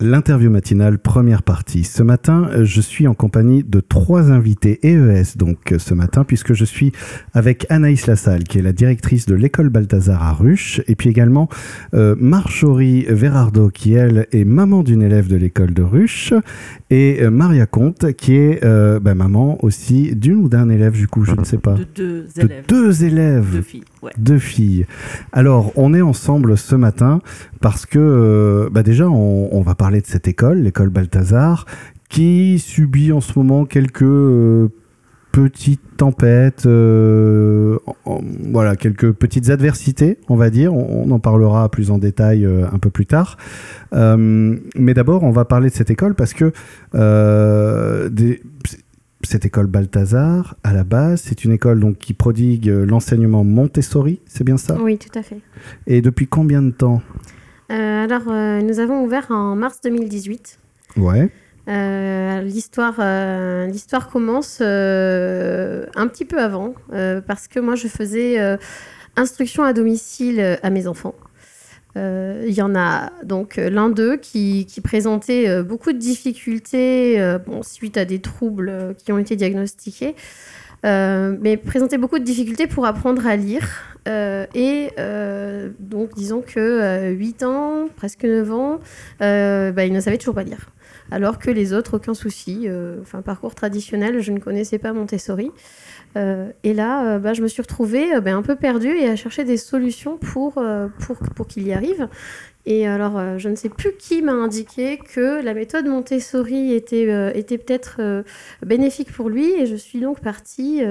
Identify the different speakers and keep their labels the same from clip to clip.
Speaker 1: L'interview matinale, première partie. Ce matin, je suis en compagnie de trois invités EES, donc ce matin, puisque je suis avec Anaïs Lassalle, qui est la directrice de l'école Balthazar à Ruche, et puis également euh, Marjorie Verardo, qui elle est maman d'une élève de l'école de Ruche, et euh, Maria Comte, qui est euh, bah, maman aussi d'une ou d'un élève, du coup, je ne sais pas.
Speaker 2: De deux élèves.
Speaker 1: De deux élèves.
Speaker 2: Deux filles, ouais.
Speaker 1: Deux filles. Alors, on est ensemble ce matin parce que, euh, bah déjà, on, on va parler de cette école, l'école Balthazar, qui subit en ce moment quelques euh, petites tempêtes, euh, en- voilà, quelques petites adversités, on va dire. On, on en parlera plus en détail euh, un peu plus tard. Mais d'abord, on va parler de cette école parce que des- cette école Balthazar, à la base, c'est une école donc, qui prodigue l'enseignement Montessori, c'est bien ça?
Speaker 3: Oui, tout à fait.
Speaker 1: Et depuis combien de temps?
Speaker 3: Alors, euh, nous avons ouvert en mars 2018.
Speaker 1: Ouais.
Speaker 3: Euh, L'histoire euh, l'histoire commence euh, un petit peu avant, euh, parce que moi, je faisais euh, instruction à domicile euh, à mes enfants. Euh, Il y en a donc euh, l'un d'eux qui, qui présentait euh, beaucoup de difficultés euh, bon, suite à des troubles euh, qui ont été diagnostiqués, euh, mais présentait beaucoup de difficultés pour apprendre à lire. Euh, et euh, donc, disons que euh, 8 ans, presque 9 ans, bah, il ne savait toujours pas lire. Alors que les autres, aucun souci. euh, Enfin, parcours traditionnel, je ne connaissais pas Montessori. Euh, et là, euh, bah, je me suis retrouvée bah, un peu perdue et à chercher des solutions pour, pour, pour qu'il y arrive. Et alors, je ne sais plus qui m'a indiqué que la méthode Montessori était, était peut-être bénéfique pour lui. Et je suis donc partie,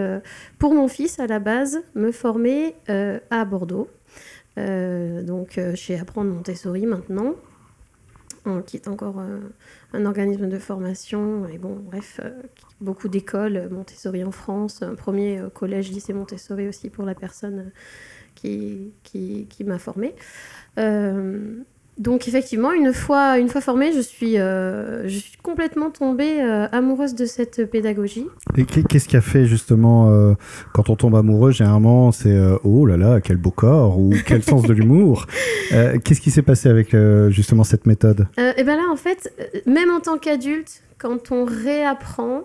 Speaker 3: pour mon fils à la base, me former à Bordeaux. Donc, chez Apprendre Montessori maintenant, qui est encore euh, un organisme de formation. Et bon, bref, euh, beaucoup d'écoles euh, Montessori en France, un premier collège, lycée Montessori aussi pour la personne qui, qui, m'a formée. Donc effectivement, une fois, une fois formée, je suis, euh, je suis complètement tombée euh, amoureuse de cette pédagogie.
Speaker 1: Et qu'est- qu'est-ce qui a fait justement euh, quand on tombe amoureux Généralement, c'est oh là là, quel beau corps ou quel sens de l'humour. Qu'est-ce qui s'est passé avec justement cette méthode?
Speaker 3: Et bien là, en fait, même en tant qu'adulte, quand on réapprend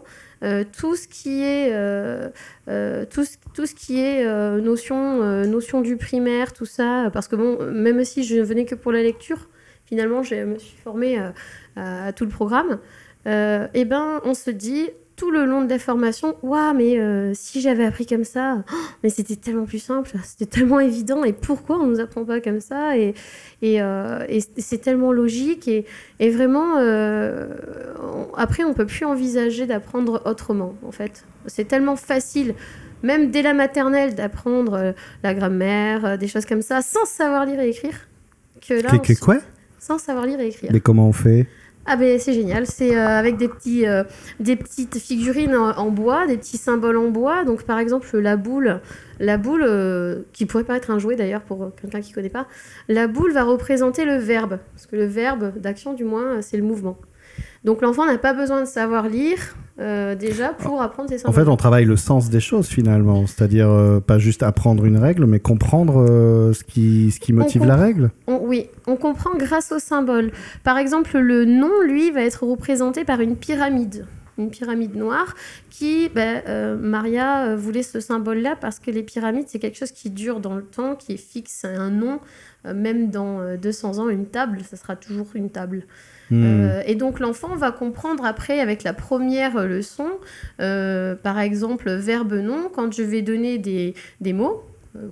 Speaker 3: tout ce qui est, euh, euh, tout, tout ce qui est euh, notion, euh, notion du primaire, tout ça, parce que bon, même si je venais que pour la lecture, finalement, je me suis formée euh, à, tout le programme. Euh, et ben, on se dit tout le long de la formation, waouh, mais euh, si j'avais appris comme ça, oh, mais c'était tellement plus simple, c'était tellement évident, et pourquoi on nous apprend pas comme ça? Et, et, euh, et c'est tellement logique, et, et vraiment, euh, on- après, on peut plus envisager d'apprendre autrement, en fait. C'est tellement facile, même dès la maternelle, d'apprendre la grammaire, des choses comme ça, sans savoir lire et écrire. Que là, s-
Speaker 1: Quoi?
Speaker 3: sans savoir lire et écrire.
Speaker 1: Mais comment on fait?
Speaker 3: Ah ben c'est génial, c'est euh, avec des, petits, euh, des petites figurines en, bois, des petits symboles en bois. Donc par exemple la boule, la boule euh, qui pourrait paraître un jouet d'ailleurs pour quelqu'un qui connaît pas, la boule va représenter le verbe, parce que le verbe d'action du moins c'est le mouvement. Donc l'enfant n'a pas besoin de savoir lire euh, déjà pour apprendre ces
Speaker 1: En
Speaker 3: symboles.
Speaker 1: fait, on travaille le sens des choses finalement, c'est-à-dire euh, pas juste apprendre une règle, mais comprendre euh, ce, qui, ce qui motive la règle.
Speaker 3: On- oui, on comprend grâce aux symboles. Par exemple, le nom, lui, va être représenté par une pyramide. Une pyramide noire qui, ben, euh, Maria voulait ce symbole-là parce que les pyramides, c'est quelque chose qui dure dans le temps, qui est fixe, un nom. Euh, même dans euh, 200 ans, une table, ça sera toujours une table.
Speaker 1: Hmm.
Speaker 3: Euh, et donc l'enfant va comprendre après avec la première leçon, euh, par exemple verbe non, quand je vais donner des, des mots,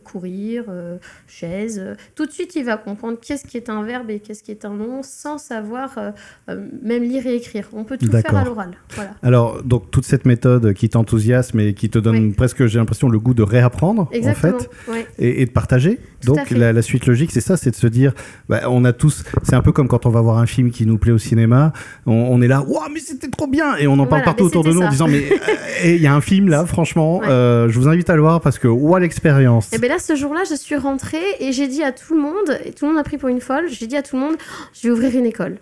Speaker 3: courir, euh, chaise, euh, tout de suite il va comprendre qu'est-ce qui est un verbe et qu'est-ce qui est un nom sans savoir euh, euh, même lire et écrire. On peut tout faire à l'oral. Voilà.
Speaker 1: Alors, donc toute cette méthode qui t'enthousiasme et qui te donne
Speaker 3: Oui.
Speaker 1: presque, j'ai l'impression, le goût de réapprendre,
Speaker 3: Exactement.
Speaker 1: en fait, et, et de partager.
Speaker 3: Tout
Speaker 1: Donc la, la suite logique, c'est ça, c'est de se dire, bah, on a tous, c'est un peu comme quand on va voir un film qui nous plaît au cinéma, on, on est là, waouh, mais c'était trop bien, et on en parle
Speaker 3: Voilà,
Speaker 1: partout autour de nous en disant, mais euh, il y a un film là, franchement,
Speaker 3: Ouais.
Speaker 1: euh, je vous invite à le voir parce que waouh l'expérience.
Speaker 3: Et bien là, ce jour-là, je suis rentrée et j'ai dit à tout le monde, et tout le monde a pris pour une folle, j'ai dit à tout le monde, Oh, je vais ouvrir une école.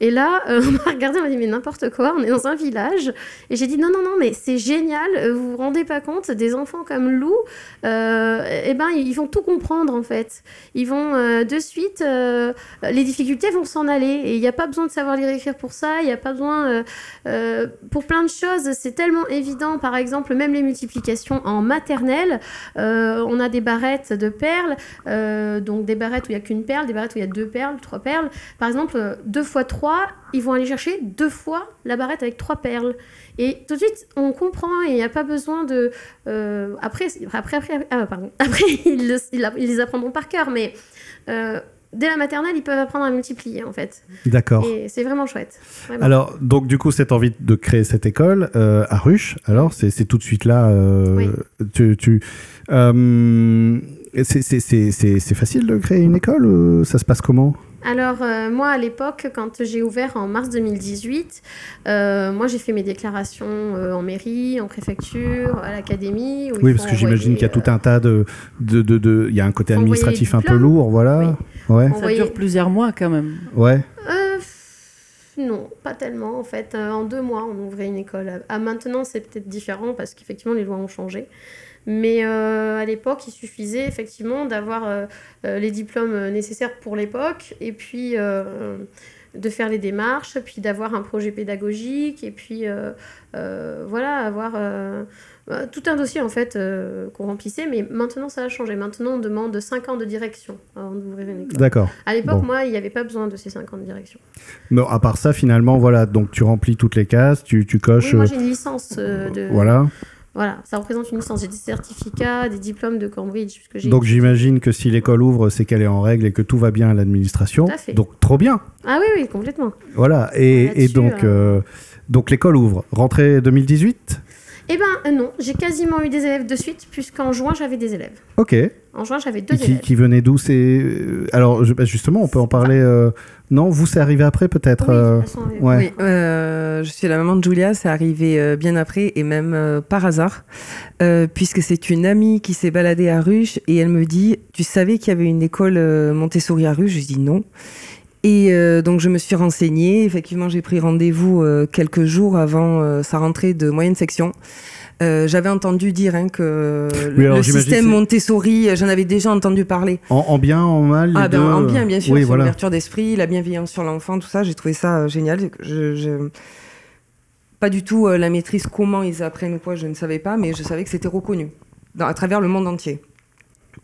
Speaker 3: Et là, euh, on m'a regardé, on m'a dit, mais n'importe quoi, on est dans un village. Et j'ai dit, non, non, non, mais c'est génial, euh, vous vous rendez pas compte, des enfants comme Lou, euh, eh ben, ils vont tout comprendre, en fait. Ils vont de suite, les difficultés vont s'en aller. Et il n'y a pas besoin de savoir lire et écrire pour ça, il n'y a pas besoin, pour plein de choses, c'est tellement évident. Par exemple, même les multiplications en maternelle, on a des barrettes de perles, donc des barrettes où il n'y a qu'une perle, des barrettes où il y a deux perles, trois perles. Par exemple, deux fois trois, ils vont aller chercher deux fois la barrette avec trois perles. Et tout de suite, on comprend et il n'y a pas besoin de. euh, après, après, après, ah, pardon. Après ils, le- ils les apprendront par cœur, mais euh, dès la maternelle, ils peuvent apprendre à multiplier en fait.
Speaker 1: D'accord.
Speaker 3: Et c'est vraiment chouette. Vraiment.
Speaker 1: Alors, donc, du coup, cette envie de créer cette école euh, à Ruche, alors, c'est c'est tout de suite là.
Speaker 3: Oui.
Speaker 1: Tu. tu c'est- c'est- c'est c'est- c'est facile de créer une école Ça se passe comment?
Speaker 3: Alors, euh, moi, à l'époque, quand j'ai ouvert en mars 2018, euh, moi, j'ai fait mes déclarations euh, en mairie, en préfecture, à l'académie. il
Speaker 1: Oui, parce que j'imagine qu'il y a tout un tas de. de, de, de- il y a un côté administratif un peu lourd, voilà. Ouais.
Speaker 3: On
Speaker 2: Ça
Speaker 3: voyait-
Speaker 2: dure plusieurs mois quand même.
Speaker 1: Ouais.
Speaker 3: Euh, non, pas tellement en fait. Euh, en deux mois, on ouvrait une école. À maintenant, c'est peut-être différent parce qu'effectivement, les lois ont changé. Mais euh, à l'époque, il suffisait effectivement d'avoir euh, euh, les diplômes nécessaires pour l'époque et puis de faire les démarches, puis d'avoir un projet pédagogique et puis euh, euh, voilà, avoir euh, tout un dossier en fait qu'on remplissait. Mais maintenant, ça a changé. Maintenant, on demande 5 ans de direction avant d'ouvrir une école.
Speaker 1: D'accord.
Speaker 3: À l'époque,
Speaker 1: Bon.
Speaker 3: moi, il n'y avait pas besoin de ces 5 ans de direction.
Speaker 1: Non, à part ça, finalement, voilà. Donc, tu remplis toutes les cases, tu, tu coches.
Speaker 3: Oui, moi j'ai une licence de.
Speaker 1: Voilà.
Speaker 3: Voilà, ça représente une licence. J'ai des certificats, des diplômes de Cambridge.
Speaker 1: Donc, j'imagine que si l'école ouvre, c'est qu'elle est en règle et que tout va bien à l'administration.
Speaker 3: Tout à fait.
Speaker 1: Donc, trop bien.
Speaker 3: Ah oui, oui, complètement.
Speaker 1: Voilà. Et, et donc, euh, donc l'école ouvre. Rentrée 2018
Speaker 3: Eh ben euh, non, j'ai quasiment eu des élèves de suite, puisqu'en juin j'avais des élèves.
Speaker 1: Ok.
Speaker 3: En juin j'avais deux
Speaker 1: qui,
Speaker 3: élèves.
Speaker 1: qui venait d'où C'est euh, alors bah, justement, on peut en parler. euh, Non, vous, c'est arrivé après peut-être.
Speaker 3: Oui,
Speaker 1: euh, ouais.
Speaker 4: Oui, euh, je suis la maman de Julia, c'est arrivé euh, bien après et même euh, par hasard, euh, puisque c'est une amie qui s'est baladée à Ruche et elle me dit Tu savais qu'il y avait une école euh, Montessori à Ruche? Je dis non. Et euh, donc je me suis renseignée. Effectivement, j'ai pris rendez-vous euh, quelques jours avant euh, sa rentrée de moyenne section. J'avais entendu dire hein, que le-
Speaker 1: Oui,
Speaker 4: système Montessori, j'en avais déjà entendu parler.
Speaker 1: En, en bien, en mal.
Speaker 4: Ah ben en bien, bien sûr,
Speaker 1: Oui,
Speaker 4: c'est
Speaker 1: voilà.
Speaker 4: l'ouverture d'esprit, la bienveillance sur l'enfant, tout ça, j'ai trouvé ça génial. Je, je- Pas du tout la maîtrise, comment ils apprennent ou quoi, je ne savais pas, mais je savais que c'était reconnu dans- à travers le monde entier.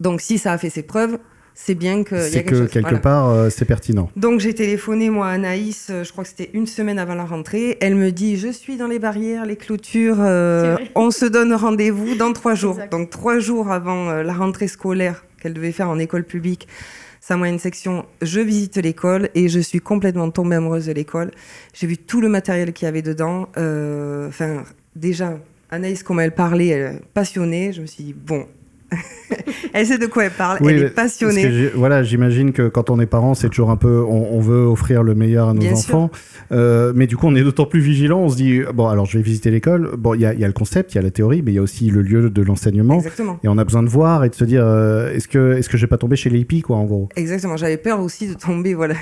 Speaker 4: Donc si ça a fait ses preuves, c'est bien a
Speaker 1: C'est
Speaker 4: quelque
Speaker 1: que
Speaker 4: chose.
Speaker 1: quelque
Speaker 4: Voilà.
Speaker 1: part, euh, c'est pertinent.
Speaker 4: Donc j'ai téléphoné moi à Anaïs, euh, je crois que c'était une semaine avant la rentrée. Elle me dit je suis dans les barrières, les clôtures, euh, on se donne rendez-vous dans trois jours.
Speaker 3: Exact.
Speaker 4: Donc trois jours avant euh, la rentrée scolaire qu'elle devait faire en école publique, sa moyenne section, je visite l'école et je suis complètement tombée amoureuse de l'école. J'ai vu tout le matériel qu'il y avait dedans. Euh, Enfin déjà Anaïs comment elle parlait, elle passionnée. Je me suis dit bon. Elle sait de quoi elle parle,
Speaker 1: Oui,
Speaker 4: elle est passionnée.
Speaker 1: Voilà, j'imagine que quand on est parent, c'est toujours un peu, on, on veut offrir le meilleur à nos
Speaker 4: Bien
Speaker 1: enfants, Euh, mais du coup, on est d'autant plus vigilant. On se dit, bon, alors je vais visiter l'école. Bon, il y a, il y a le concept, il y a la théorie, mais il y a aussi le lieu de l'enseignement.
Speaker 4: Exactement.
Speaker 1: Et on a besoin de voir et de se dire, euh, est-ce que, est-ce que je vais pas tomber chez les hippies, quoi, en gros?
Speaker 4: Exactement, j'avais peur aussi de tomber, voilà.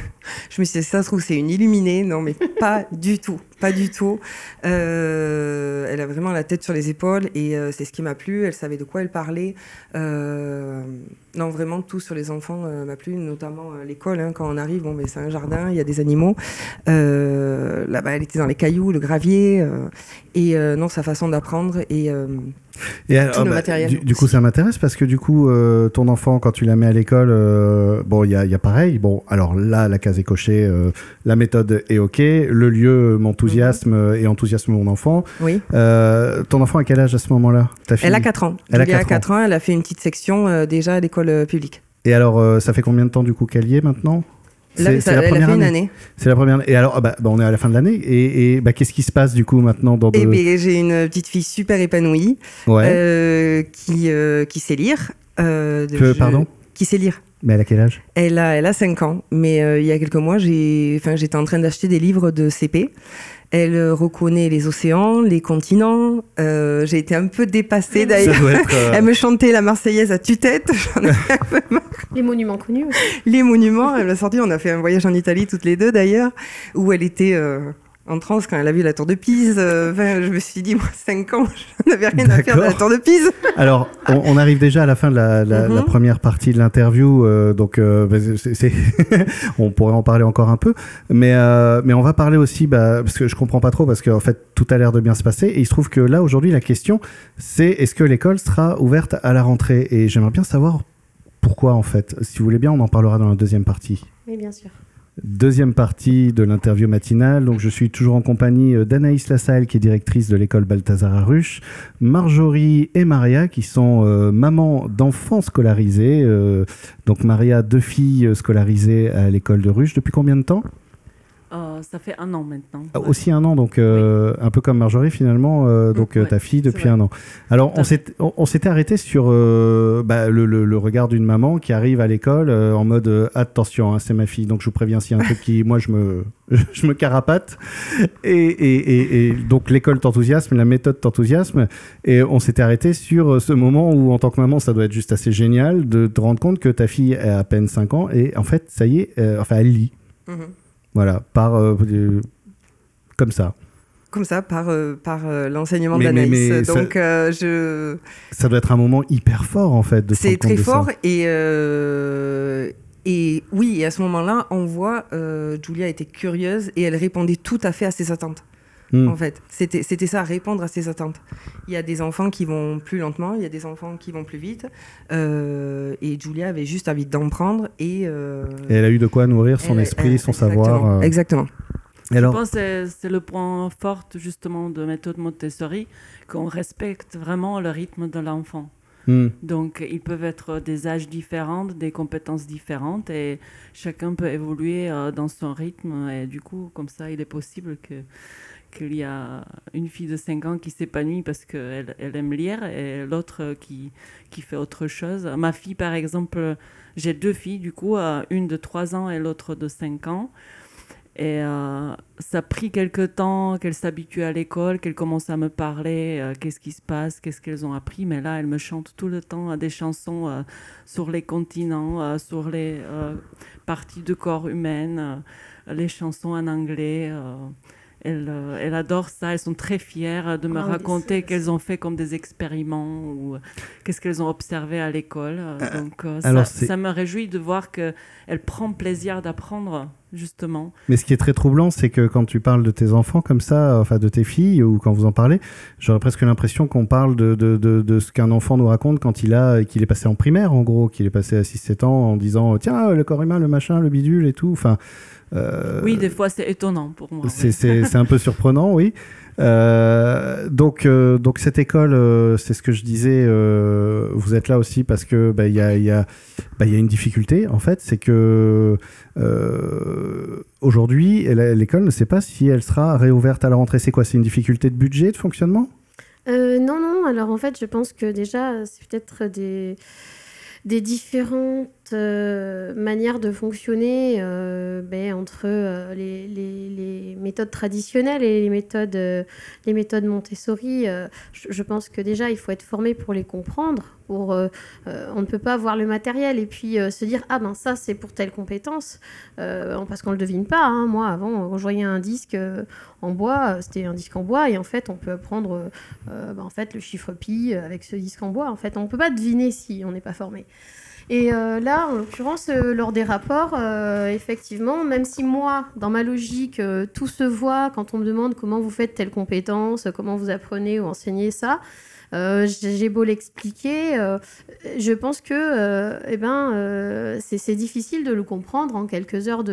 Speaker 4: Je me suis dit, ça se trouve, c'est une illuminée. Non, mais pas du tout, pas du tout. Euh, elle a vraiment la tête sur les épaules et euh, c'est ce qui m'a plu. Elle savait de quoi elle parlait. Euh, non, vraiment, tout sur les enfants m'a plu, notamment l'école. hein. quand on arrive, bon, ben, c'est un jardin, il y a des animaux. Là-bas, elle était dans les cailloux, le gravier. et non, sa façon d'apprendre et...
Speaker 1: Et alors,
Speaker 4: le matériel
Speaker 1: Du, du coup, ça m'intéresse parce que du coup, euh, ton enfant, quand tu la mets à l'école, euh, bon, il y a, y a pareil. Bon, alors là, la case est cochée, euh, la méthode est ok, le lieu m'enthousiasme
Speaker 4: Mhm.
Speaker 1: et enthousiasme mon enfant.
Speaker 4: oui.
Speaker 1: Ton enfant a quel âge à ce moment-là? Ta fille?
Speaker 4: Elle a 4 ans.
Speaker 1: Elle a
Speaker 4: Julia
Speaker 1: quatre
Speaker 4: a 4 ans. Elle a fait une petite section déjà à l'école publique.
Speaker 1: Et alors, ça fait combien de temps du coup qu'elle y est maintenant? C'est- la première année.
Speaker 4: année.
Speaker 1: C'est la première année. Et alors, ah bah, bah, on est à la fin de l'année. Et, et, bah, qu'est-ce qui se passe du coup maintenant dans de...
Speaker 4: Eh j'ai une petite fille super épanouie
Speaker 1: ouais.
Speaker 4: euh, qui, euh, qui sait lire. euh,
Speaker 1: Que-
Speaker 4: je-
Speaker 1: pardon?
Speaker 4: Qui sait lire.
Speaker 1: Mais elle a quel âge?
Speaker 4: Elle a, elle a 5 ans, mais euh, il y a quelques mois, j'ai, enfin, j'étais en train d'acheter des livres de CP. Elle euh, reconnaît les océans, les continents. Euh, j'ai été un peu dépassée d'ailleurs.
Speaker 1: Euh...
Speaker 4: Elle me chantait la Marseillaise à tue-tête.
Speaker 3: les monuments connus aussi.
Speaker 4: Les monuments, elle m'a sorti. On a fait un voyage en Italie toutes les deux d'ailleurs, où elle était euh, en transe quand elle a vu la tour de Pise. Euh, enfin, je me suis dit, moi, 5 ans, je n'avais rien à faire de la tour de Pise.
Speaker 1: Alors, on, on, arrive déjà à la fin de la, la, mm -hmm. la première partie de l'interview, euh, donc euh, c est, on pourrait en parler encore un peu, mais, euh, mais on va parler aussi, bah, parce que je comprends pas trop, parce qu'en fait, tout a l'air de bien se passer, et il se trouve que là, aujourd'hui, la question, c'est est-ce que l'école sera ouverte à la rentrée? Et j'aimerais bien savoir pourquoi, en fait. Si vous voulez bien, on en parlera dans la deuxième partie.
Speaker 3: Oui, bien sûr.
Speaker 1: Deuxième partie de l'interview matinale. Donc, je suis toujours en compagnie d'Anaïs Lassalle, qui est directrice de l'école Balthazar Aruche, Marjorie et Maria, qui sont euh, mamans d'enfants scolarisés. Euh, donc, Maria, deux filles scolarisées à l'école de Ruche. Depuis combien de temps?
Speaker 2: Euh, ça fait un an maintenant.
Speaker 1: Ah, ouais. Aussi un an, donc euh, oui. un peu comme Marjorie finalement, euh, donc ouais, ta fille depuis un an. Alors on s'était arrêté sur bah, le, le, le, regard d'une maman qui arrive à l'école en mode attention, hein, c'est ma fille, donc je vous préviens s'il y a un truc qui, moi je me je me carapate et, et, et, et donc l'école t'enthousiasme, la méthode t'enthousiasme et on s'était arrêté sur ce moment où en tant que maman ça doit être juste assez génial de te rendre compte que ta fille a à peine 5 ans et en fait ça y est, enfin elle lit. Mm -hmm. Voilà, par euh, comme ça.
Speaker 4: Comme ça, par, euh, par euh, l'enseignement d'Anaïs. Donc,
Speaker 1: ça,
Speaker 4: je.
Speaker 1: Ça doit être un moment hyper fort, en fait.
Speaker 4: C'est très fort. Et, et oui, et à ce moment-là, on voit, Julia était curieuse et elle répondait tout à fait à ses attentes. Mmh. En fait, c'était ça, répondre à ses attentes. Il y a des enfants qui vont plus lentement, il y a des enfants qui vont plus vite. Euh, et Julia avait juste envie d'en prendre. Et, euh,
Speaker 1: et, elle a eu de quoi nourrir son elle, esprit, elle, son
Speaker 4: exactement,
Speaker 1: savoir.
Speaker 4: Euh... Exactement.
Speaker 2: Je Alors... pense que c'est le point fort justement de méthode Montessori, qu'on respecte vraiment le rythme de l'enfant. Mmh. Donc, ils peuvent être des âges différents, des compétences différentes, et chacun peut évoluer euh, dans son rythme. Et du coup, comme ça, il est possible que qu'il y a une fille de 5 ans qui s'épanouit parce qu'elle elle aime lire et l'autre qui, qui fait autre chose. Ma fille, par exemple, j'ai deux filles, du coup, une de 3 ans et l'autre de 5 ans. Et euh, ça a pris quelques temps qu'elles s'habituent à l'école, qu'elles commencent à me parler, euh, qu'est-ce qui se passe, qu'est-ce qu'elles ont appris. Mais là, elles me chantent tout le temps des chansons euh, sur les continents, sur les parties de corps humaines, les chansons en anglais. Elles, euh, elles, adorent ça, elles sont très fières de me oh, raconter qu'elles ont fait comme des expériments ou qu'est-ce qu'elles ont observé à l'école. Euh, donc euh, ça, ça, me réjouit de voir qu'elles prennent plaisir d'apprendre, justement.
Speaker 1: Mais ce qui est très troublant, c'est que quand tu parles de tes enfants comme ça, enfin de tes filles, ou quand vous en parlez, j'aurais presque l'impression qu'on parle de, de, de, de ce qu'un enfant nous raconte quand il a qu'il est passé en primaire, en gros, qu'il est passé à 6-7 ans en disant tiens, le corps humain, le machin, le bidule et tout. Enfin.
Speaker 2: Euh, oui, des fois c'est étonnant pour moi.
Speaker 1: C'est oui. un peu surprenant, oui. Euh, donc, euh, donc cette école, euh, c'est ce que je disais. Euh, vous êtes là aussi parce que il bah, y, a, y, a, bah, y a une difficulté en fait, c'est que aujourd'hui l'école ne sait pas si elle sera réouverte à la rentrée. C'est quoi? C'est une difficulté de budget, de fonctionnement?
Speaker 3: Non, non. Alors en fait, je pense que déjà c'est peut-être des des différentes euh, manières de fonctionner euh, ben, entre euh, les, les, méthodes traditionnelles et les méthodes, les méthodes Montessori. Je, pense que déjà, il faut être formé pour les comprendre. Pour, on ne peut pas avoir le matériel et puis se dire ah ben ça c'est pour telle compétence parce qu'on le devine pas. Hein. Moi avant, je voyais un disque en bois, c'était un disque en bois et en fait on peut apprendre ben, en fait le chiffre pi avec ce disque en bois. En fait on peut pas deviner si on n'est pas formé. Et euh, là, en l'occurrence, euh, lors des rapports, euh, effectivement, même si moi, dans ma logique, tout se voit quand on me demande comment vous faites telle compétence, comment vous apprenez ou enseignez ça, euh, j'ai beau l'expliquer, euh, je pense que euh, eh ben, c'est difficile de le comprendre en quelques heures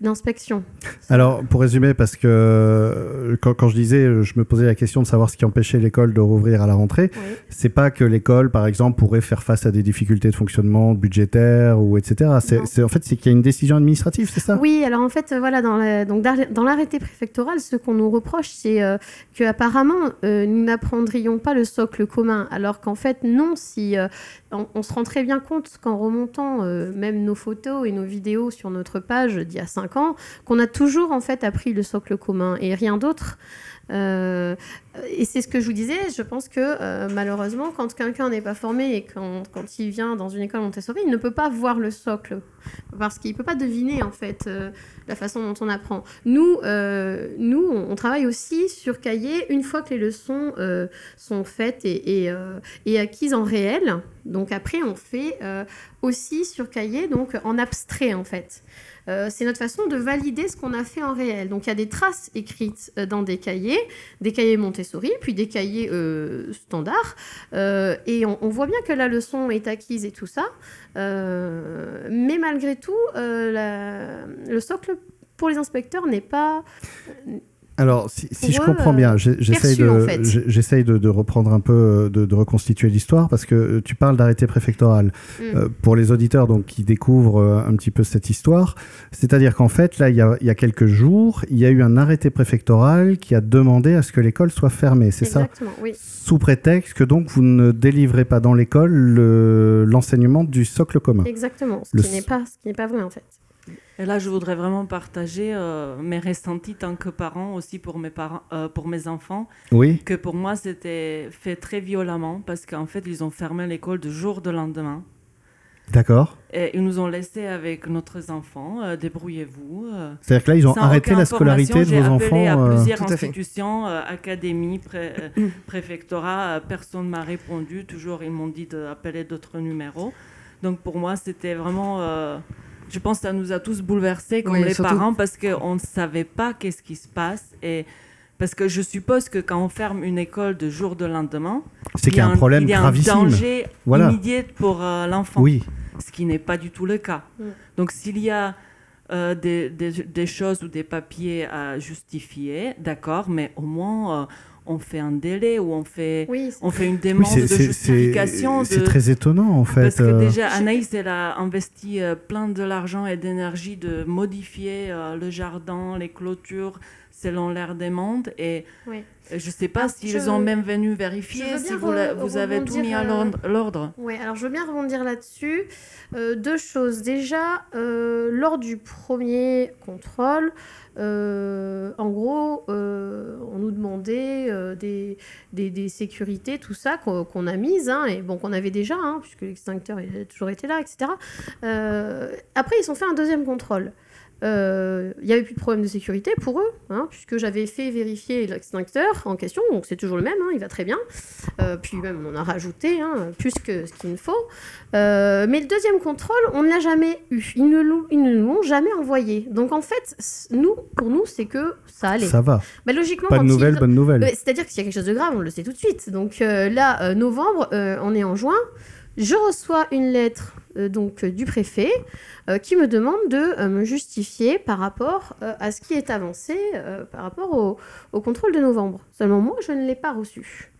Speaker 3: d'inspection.
Speaker 1: Alors, pour résumer, parce que quand, quand, je disais, je me posais la question de savoir ce qui empêchait l'école de rouvrir à la rentrée, oui. c'est pas que l'école, par exemple, pourrait faire face à des difficultés de fonctionnement budgétaire ou etc. C'est en fait c'est qu'il y a une décision administrative, c'est ça?
Speaker 3: Oui, alors en fait, voilà, dans l'arrêté préfectoral, ce qu'on nous reproche, c'est qu'apparemment, nous n'apprendrions pas le socle commun. Alors qu'en fait, non, si euh, on, se rend très bien compte qu'en remontant euh, même nos photos et nos vidéos sur notre page d'il y a 5 ans, qu'on a toujours en fait appris le socle commun et rien d'autre. Euh, et c'est ce que je vous disais, je pense que euh, malheureusement, quand quelqu'un n'est pas formé et quand, quand, il vient dans une école Montessori, il ne peut pas voir le socle parce qu'il ne peut pas deviner en fait euh, la façon dont on apprend. Nous, nous on, travaille aussi sur cahier une fois que les leçons sont faites et, et, et, acquises en réel. Donc après, on fait aussi sur cahier, donc en abstrait en fait. Euh, c'est notre façon de valider ce qu'on a fait en réel. Donc il y a des traces écrites euh, dans des cahiers, des cahiers Montessori, puis des cahiers euh, standards, et on, voit bien que la leçon est acquise et tout ça, mais malgré tout, le socle pour les inspecteurs n'est pas
Speaker 1: alors, si, je comprends bien, euh, j'essaye de, de, reprendre un peu, de, reconstituer l'histoire, parce que euh, tu parles d'arrêté préfectoral. Mm. Euh, pour les auditeurs donc, qui découvrent un petit peu cette histoire, c'est-à-dire qu'en fait, là, il y, a, il y, a, quelques jours, il y a eu un arrêté préfectoral qui a demandé à ce que l'école soit fermée, c'est ça?
Speaker 3: Oui.
Speaker 1: Sous prétexte que donc vous ne délivrez pas dans l'école l'enseignement du socle commun.
Speaker 3: Exactement, ce qui n'est pas, pas vrai en fait.
Speaker 2: Et là, je voudrais vraiment partager euh, mes ressentis tant que parent aussi pour mes, parents, euh, pour mes enfants.
Speaker 1: Oui.
Speaker 2: Que pour moi, c'était fait très violemment parce qu'en fait, ils ont fermé l'école du jour de lendemain.
Speaker 1: D'accord.
Speaker 2: Et ils nous ont laissé avec notre enfants, euh, débrouillez-vous.
Speaker 1: C'est-à-dire que là, ils ont arrêté la scolarité de vos enfants.
Speaker 2: J'ai appelé à plusieurs institutions, académies, préfectorats, personne ne m'a répondu. Toujours, ils m'ont dit d'appeler d'autres numéros. Donc pour moi, c'était vraiment je pense que ça nous a tous bouleversés comme les parents parce qu'on ne savait pas qu'est-ce qui se passe. Et parce que je suppose que quand on ferme une école de jour de lendemain,
Speaker 1: c'est qu'il y a un problème
Speaker 2: il y a
Speaker 1: un
Speaker 2: danger immédiat pour euh, l'enfant.
Speaker 1: Oui.
Speaker 2: Ce qui n'est pas du tout le cas. Mm. Donc s'il y a euh, des, des, choses ou des papiers à justifier, d'accord, mais au moins euh, on fait un délai ou on fait, on fait une demande de justification.
Speaker 1: C'est très étonnant en fait.
Speaker 2: Parce que euh. déjà, Anaïs, elle a investi euh, plein de l'argent et d'énergie de modifier euh, le jardin, les clôtures selon l'air des mondes. Et je ne sais pas s'ils ont même venu vérifier si vous, vous avez tout mis à l'ordre.
Speaker 3: Oui, alors je veux bien rebondir là-dessus. deux choses. Déjà, lors du premier contrôle, euh, en gros, euh, on nous demandait euh, des, sécurités, tout ça qu'on a mises, hein, et bon, qu'on avait déjà, hein, puisque l'extincteur a toujours été là, etc. après, ils ont fait un deuxième contrôle. Euh, il n'y avait plus de problème de sécurité pour eux, hein, puisque j'avais fait vérifier l'extincteur en question, donc c'est toujours le même, hein, il va très bien. Euh, puis même on a rajouté hein, plus que ce qu'il me faut. Euh, mais le deuxième contrôle, on ne l'a jamais eu. Ils ne, l'ont jamais envoyé. Donc en fait, nous, pour nous, c'est que ça allait.
Speaker 1: Ça va.
Speaker 3: Bah, logiquement,
Speaker 1: Pas de nouvelles, bonne nouvelle.
Speaker 3: C'est-à-dire que s'il y a quelque chose de grave, on le sait tout de suite. Donc là, novembre, on est en juin. Je reçois une lettre euh, donc euh, du préfet euh, qui me demande de me justifier par rapport à ce qui est avancé par rapport au, au, contrôle de novembre. Seulement moi, je ne l'ai pas reçu.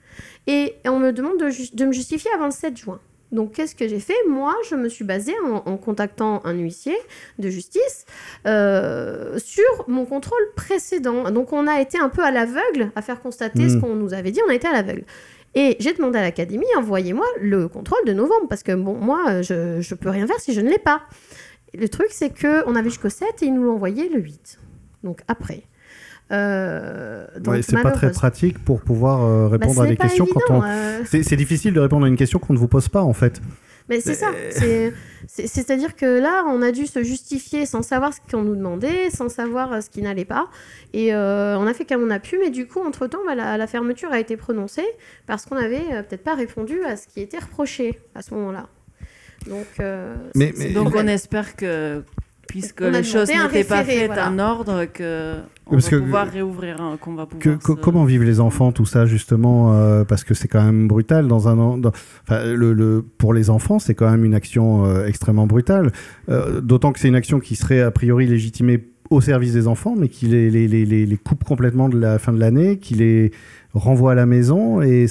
Speaker 3: Et on me demande de, de, me justifier avant le 7 juin. Donc qu'est-ce que j'ai fait? Moi, je me suis basée en, contactant un huissier de justice sur mon contrôle précédent. Donc on a été un peu à l'aveugle à faire constater ce hmm. qu'on nous avait dit, on a été à l'aveugle. Et j'ai demandé à l'académie, envoyez-moi le contrôle de novembre, parce que bon, moi, je ne peux rien faire si je ne l'ai pas. Le truc, c'est qu'on avait jusqu'au 7 et ils nous l'ont envoyé le 8. Donc après.
Speaker 1: Euh, c'est pas très pratique pour pouvoir euh, répondre bah, à des questions quand on. Euh. C'est difficile de répondre à une question qu'on ne vous pose pas en fait.
Speaker 3: Mais c'est ça. C'est-à-dire que là, on a dû se justifier sans savoir ce qu'on nous demandait, sans savoir euh, ce qui n'allait pas. Et euh, on a fait comme on a pu, mais du coup, entre-temps, bah, la, fermeture a été prononcée parce qu'on n'avait euh, peut-être pas répondu à ce qui était reproché à ce moment-là. Donc,
Speaker 2: mais, donc on espère que puisque les choses n'étaient pas faites en ordre, que on va pouvoir réouvrir, qu'on va pouvoir.
Speaker 1: Comment vivent les enfants tout ça justement euh, Parce que c'est quand même brutal dans un. enfin, le, pour les enfants, c'est quand même une action euh, extrêmement brutale. Euh, d'autant que c'est une action qui serait a priori légitimée au service des enfants, mais qui les, les, les, les coupe complètement de la fin de l'année, qui les renvoie à la maison et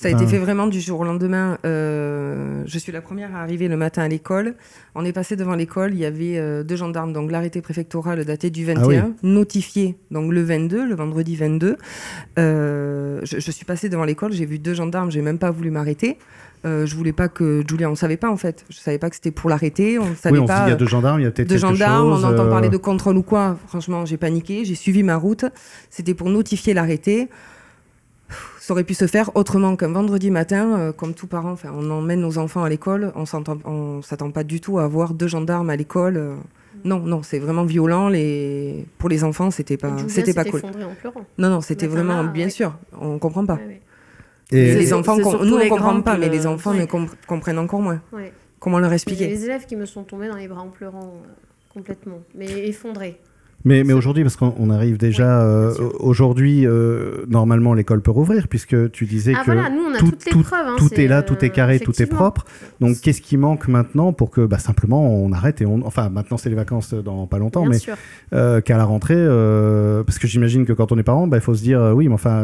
Speaker 4: Ça a été fait vraiment du jour au lendemain. Euh, je suis la première à arriver le matin à l'école. On est passé devant l'école, il y avait euh, deux gendarmes, donc l'arrêté préfectoral daté du 21, ah notifié donc le 22, le vendredi 22. Euh, je, je, suis passée devant l'école, j'ai vu deux gendarmes, j'ai même pas voulu m'arrêter. Je voulais pas que Julia, on savait pas en fait. Je savais pas que c'était pour l'arrêter. On savait
Speaker 1: oui, on
Speaker 4: pas.
Speaker 1: Il y a deux gendarmes, il y a peut-être
Speaker 4: deux gendarmes.
Speaker 1: on
Speaker 4: entend parler de contrôle ou quoi. Franchement, j'ai paniqué. J'ai suivi ma route. C'était pour notifier l'arrêté ça aurait pu se faire autrement qu'un vendredi matin, euh, comme tout parent. Enfin, on emmène nos enfants à l'école, on ne s'attend pas du tout à avoir deux gendarmes à l'école. Euh. non, non, c'est vraiment violent. Les... Pour les enfants, c'était pas, c'était pas cool.
Speaker 3: En pleurant.
Speaker 4: Non, non, c'était vraiment, bien sûr, on comprend pas. Et les enfants, nous on comprend pas, mais les enfants ne comprennent encore moins. Comment leur expliquer?
Speaker 3: Les élèves qui me sont tombés dans les bras en pleurant euh, complètement, mais effondrés.
Speaker 1: Mais, mais aujourd'hui, parce qu'on arrive déjà euh, aujourd'hui, euh, normalement l'école peut rouvrir puisque tu disais
Speaker 3: ah,
Speaker 1: que
Speaker 3: voilà, nous, on a tout, toutes les
Speaker 1: tout,
Speaker 3: preuves, hein,
Speaker 1: tout est, là, tout est carré, tout est propre. Donc qu'est-ce qui manque maintenant pour que bah, simplement on arrête et on, enfin maintenant c'est les vacances dans pas longtemps, mais euh, qu'à la rentrée, parce que j'imagine que quand on est parent, bah, il faut se dire oui, mais enfin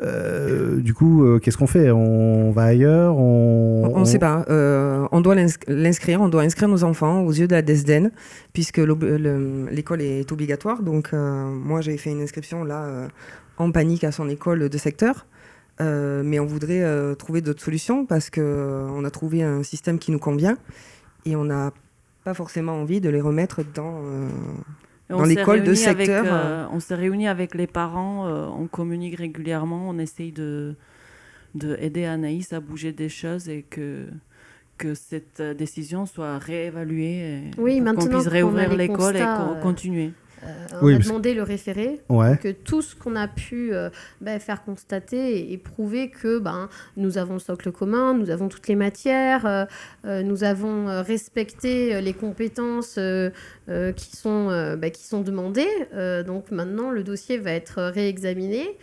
Speaker 1: euh, du coup, euh, qu'est-ce qu'on fait? On va ailleurs?
Speaker 4: On ne sait pas. Euh, on doit l'inscrire, on doit inscrire nos enfants aux yeux de la DESDEN, puisque l'école est obligatoire. Donc, moi, j'ai fait une inscription là en panique à son école de secteur. mais on voudrait trouver d'autres solutions parce qu'on a trouvé un système qui nous convient et on n'a pas forcément envie de les remettre dans dans l'école de secteur.
Speaker 2: Euh, euh. on s'est réunis avec les parents, euh, on communique régulièrement, on essaye de, de aider Anaïs à bouger des choses et que que cette décision soit réévaluée,
Speaker 3: oui,
Speaker 2: qu'on puisse réouvrir l'école et continuer.
Speaker 3: Euh, on a demandé le référé, que tout ce qu'on a pu euh, ben, faire constater et, prouver que ben, nous avons le socle commun, nous avons toutes les matières, euh, nous avons respecté les compétences qui, sont, ben, qui sont demandées. donc maintenant, le dossier va être réexaminé.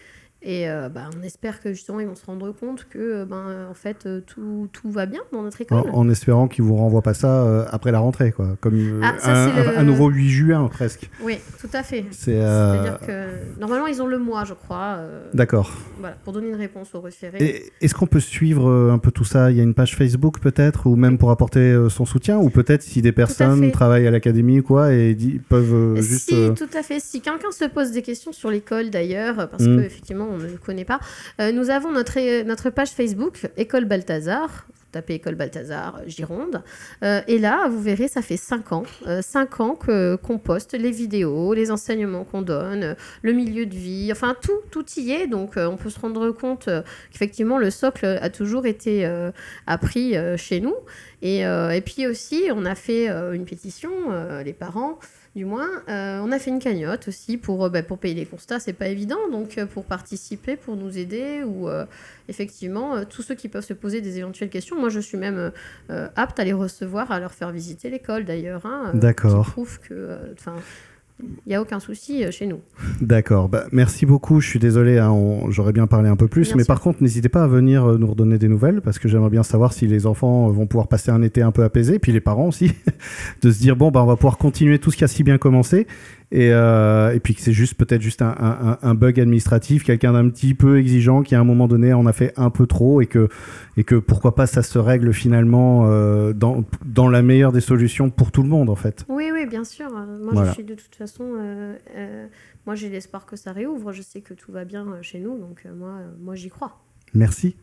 Speaker 3: Et euh, bah, on espère que justement ils vont se rendre compte que euh, ben, en fait euh, tout, tout, va bien dans notre école.
Speaker 1: En, espérant qu'ils vous renvoient pas ça après la rentrée, quoi. Comme ah, un, nouveau 8 juin presque.
Speaker 3: Oui, tout à fait. C'est-à-dire que normalement ils ont le mois, je crois.
Speaker 1: D'accord.
Speaker 3: Voilà, pour donner une réponse au référé.
Speaker 1: Est-ce qu'on peut suivre un peu tout ça? Il y a une page Facebook peut-être, ou même pour apporter son soutien, ou peut-être si des personnes travaillent à l'académie quoi et peuvent juste.
Speaker 3: Si, tout à fait. Si quelqu'un se pose des questions sur l'école d'ailleurs, parce mmh. que effectivement on ne le connaît pas. Euh, nous avons notre, notre page Facebook, École Balthazar. Vous tapez École Balthazar Gironde. Euh, et là, vous verrez, ça fait 5 ans. 5 euh, ans que, qu'on poste les vidéos, les enseignements qu'on donne, le milieu de vie. Enfin, tout, tout y est. Donc, on peut se rendre compte qu'effectivement, le socle a toujours été appris chez nous. Et, puis aussi, on a fait une pétition, les parents du moins. Euh, on a fait une cagnotte aussi pour, euh, bah, pour payer les constats, c'est pas évident, donc euh, pour participer, pour nous aider, ou effectivement, tous ceux qui peuvent se poser des éventuelles questions. Moi, je suis même apte à les recevoir, à leur faire visiter l'école d'ailleurs. Hein,
Speaker 1: D'accord.
Speaker 3: Qui prouve que. Il n'y a aucun souci euh, chez nous.
Speaker 1: D'accord. Bah, merci beaucoup. Je suis désolé, hein, j'aurais bien parlé un peu plus. mais par contre, n'hésitez pas à venir euh, nous redonner des nouvelles parce que j'aimerais bien savoir si les enfants euh, vont pouvoir passer un été un peu apaisé. Puis les parents aussi, de se dire bon, bah, on va pouvoir continuer tout ce qui a si bien commencé. Et, euh, et, puis que c'est juste peut-être juste un, un, un, bug administratif, quelqu'un d'un petit peu exigeant qui à un moment donné en a fait un peu trop et que, et que pourquoi pas ça se règle finalement euh, dans, dans la meilleure des solutions pour tout le monde en fait.
Speaker 3: Oui, oui, bien sûr. Moi je suis de toute façon, euh, euh moi j'ai l'espoir que ça réouvre. Je sais que tout va bien chez nous, donc moi, moi j'y crois.
Speaker 1: Merci.